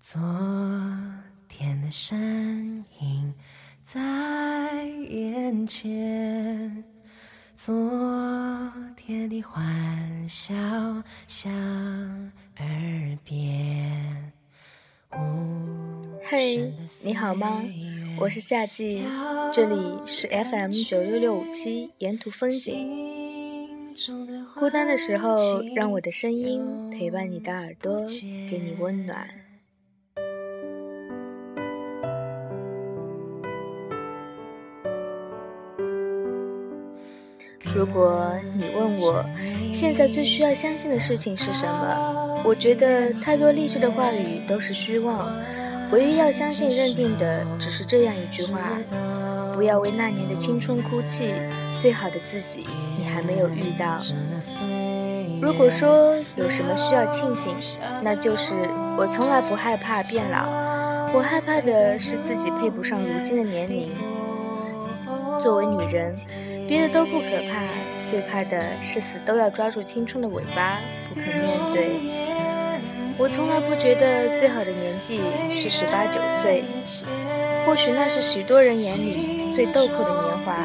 昨天的身影在眼前，昨天的欢笑响耳边。嘿，你好吗？我是夏季，这里是 FM 九六六五七沿途风景。孤单的时候，让我的声音陪伴你的耳朵，给你温暖。如果你问我，现在最需要相信的事情是什么？我觉得太多励志的话语都是虚妄，唯一要相信、认定的只是这样一句话：不要为那年的青春哭泣，最好的自己你还没有遇到。如果说有什么需要庆幸，那就是我从来不害怕变老，我害怕的是自己配不上如今的年龄。作为女人。别的都不可怕，最怕的是死都要抓住青春的尾巴，不肯面对。我从来不觉得最好的年纪是十八九岁，或许那是许多人眼里最豆蔻的年华，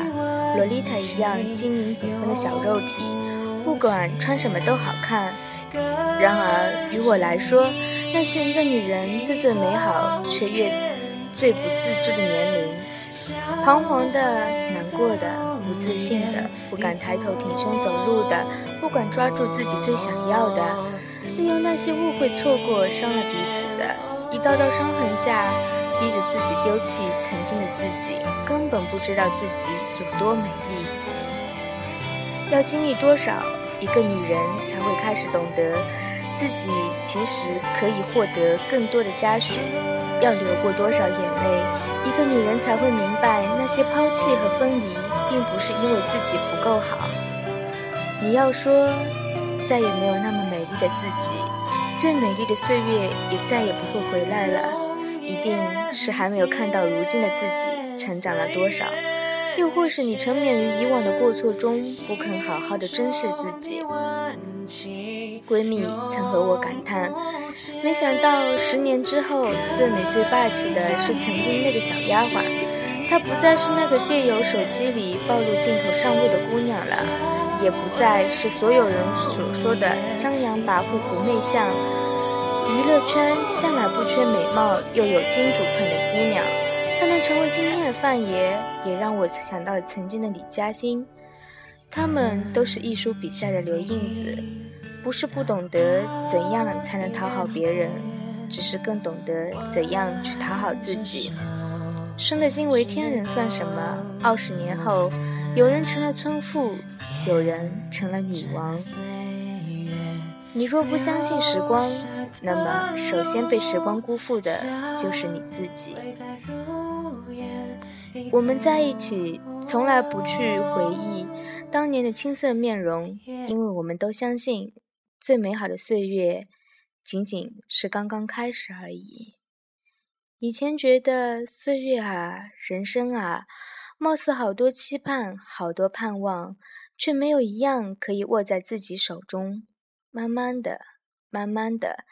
洛丽塔一样晶莹紧绷的小肉体，不管穿什么都好看。然而于我来说，那是一个女人最最美好却越最不自知的年龄，彷徨的，难过的。不自信的，不敢抬头挺胸走路的，不管抓住自己最想要的，利用那些误会错过伤了彼此的一道道伤痕下，逼着自己丢弃曾经的自己，根本不知道自己有多美丽。要经历多少，一个女人才会开始懂得自己其实可以获得更多的嘉许？要流过多少眼泪，一个女人才会明白那些抛弃和分离。并不是因为自己不够好。你要说再也没有那么美丽的自己，最美丽的岁月也再也不会回来了，一定是还没有看到如今的自己成长了多少，又或是你沉湎于以往的过错中，不肯好好的珍视自己。闺蜜曾和我感叹，没想到十年之后，最美最霸气的是曾经那个小丫鬟。她不再是那个借由手机里暴露镜头上位的姑娘了，也不再是所有人所说的张扬跋扈、不内向。娱乐圈向来不缺美貌又有金主捧的姑娘，他能成为今天的范爷，也让我想到了曾经的李嘉欣。他们都是艺术笔下的刘印子，不是不懂得怎样才能讨好别人，只是更懂得怎样去讨好自己。生得惊为天人算什么？二十年后，有人成了村妇，有人成了女王。你若不相信时光，那么首先被时光辜负的就是你自己。我们在一起，从来不去回忆当年的青涩面容，因为我们都相信，最美好的岁月仅仅是刚刚开始而已。以前觉得岁月啊，人生啊，貌似好多期盼，好多盼望，却没有一样可以握在自己手中。慢慢的，慢慢的，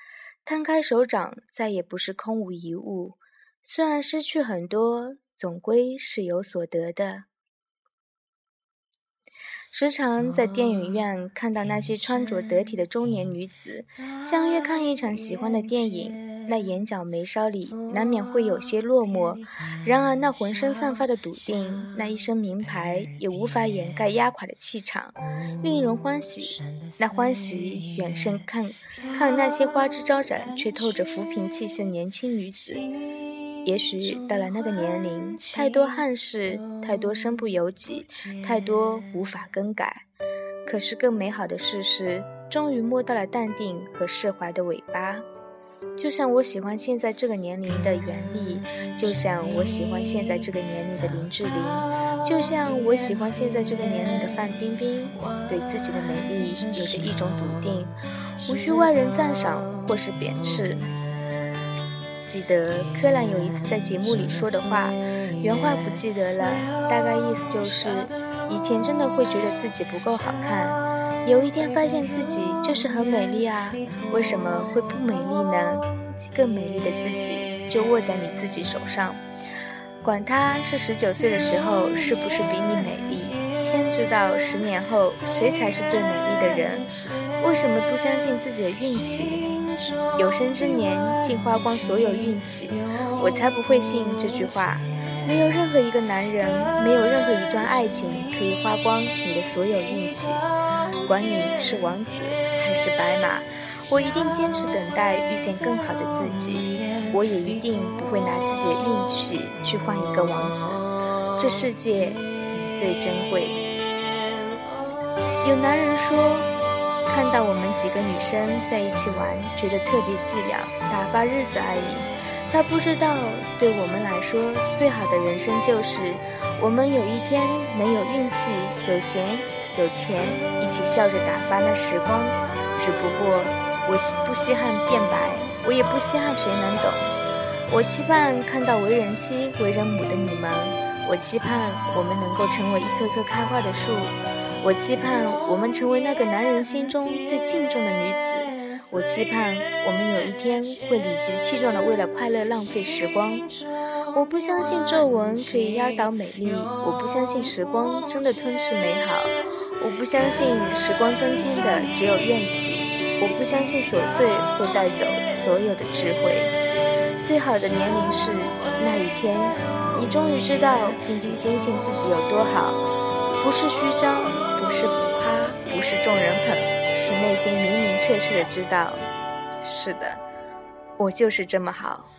摊开手掌，再也不是空无一物。虽然失去很多，总归是有所得的。时常在电影院看到那些穿着得体的中年女子相约看一场喜欢的电影，那眼角眉梢里难免会有些落寞。然而那浑身散发的笃定，那一身名牌也无法掩盖压垮的气场，令人欢喜。那欢喜远胜看看那些花枝招展却透着浮萍气息的年轻女子。也许到了那个年龄，太多憾事，太多身不由己，太多无法更改。可是更美好的事是，终于摸到了淡定和释怀的尾巴。就像我喜欢现在这个年龄的袁立，就像我喜欢现在这个年龄的林志玲，就像我喜欢现在这个年龄的范冰冰。对自己的美丽有着一种笃定，无需外人赞赏或是贬斥。记得柯蓝有一次在节目里说的话，原话不记得了，大概意思就是：以前真的会觉得自己不够好看，有一天发现自己就是很美丽啊，为什么会不美丽呢？更美丽的自己就握在你自己手上。管他是十九岁的时候是不是比你美丽，天知道十年后谁才是最美丽的人。为什么不相信自己的运气？有生之年竟花光所有运气，我才不会信这句话。没有任何一个男人，没有任何一段爱情可以花光你的所有运气。管你是王子还是白马，我一定坚持等待遇见更好的自己。我也一定不会拿自己的运气去换一个王子。这世界，最珍贵。有男人说，看到我们几个女生在一起玩，觉得特别寂寥，打发日子而已。他不知道，对我们来说，最好的人生就是我们有一天能有运气、有闲、有钱，一起笑着打发那时光。只不过，我不稀罕变白，我也不稀罕谁能懂。我期盼看到为人妻、为人母的你们，我期盼我们能够成为一棵棵开花的树，我期盼我们成为那个男人心中最敬重的女子。我期盼我们有一天会理直气壮地为了快乐浪费时光。我不相信皱纹可以压倒美丽，我不相信时光真的吞噬美好，我不相信时光增添的只有怨气，我不相信琐碎会带走所有的智慧。最好的年龄是那一天，你终于知道并且坚信自己有多好，不是虚张，不是浮夸，不是众人捧。是内心明明确确的知道，是的，我就是这么好。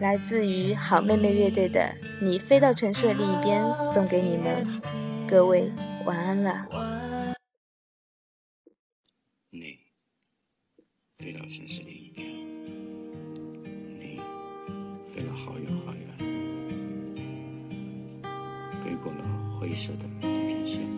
来自于好妹妹乐队的《你飞到城市的另一边》，送给你们，各位晚安了。你飞到城市另一边，你飞了好远好远，飞过了灰色的地平线。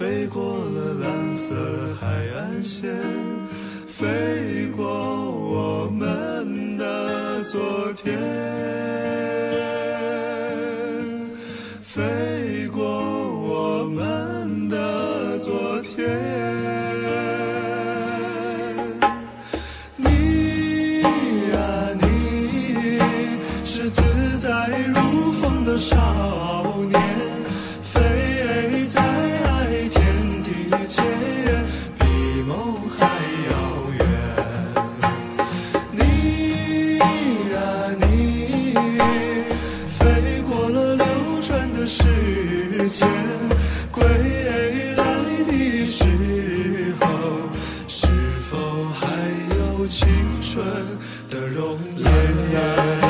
飞过了蓝色海岸线，飞过我们的昨天，飞过我们的昨天。你啊你，是自在如风的少。青春的容颜？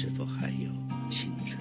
是否还有青春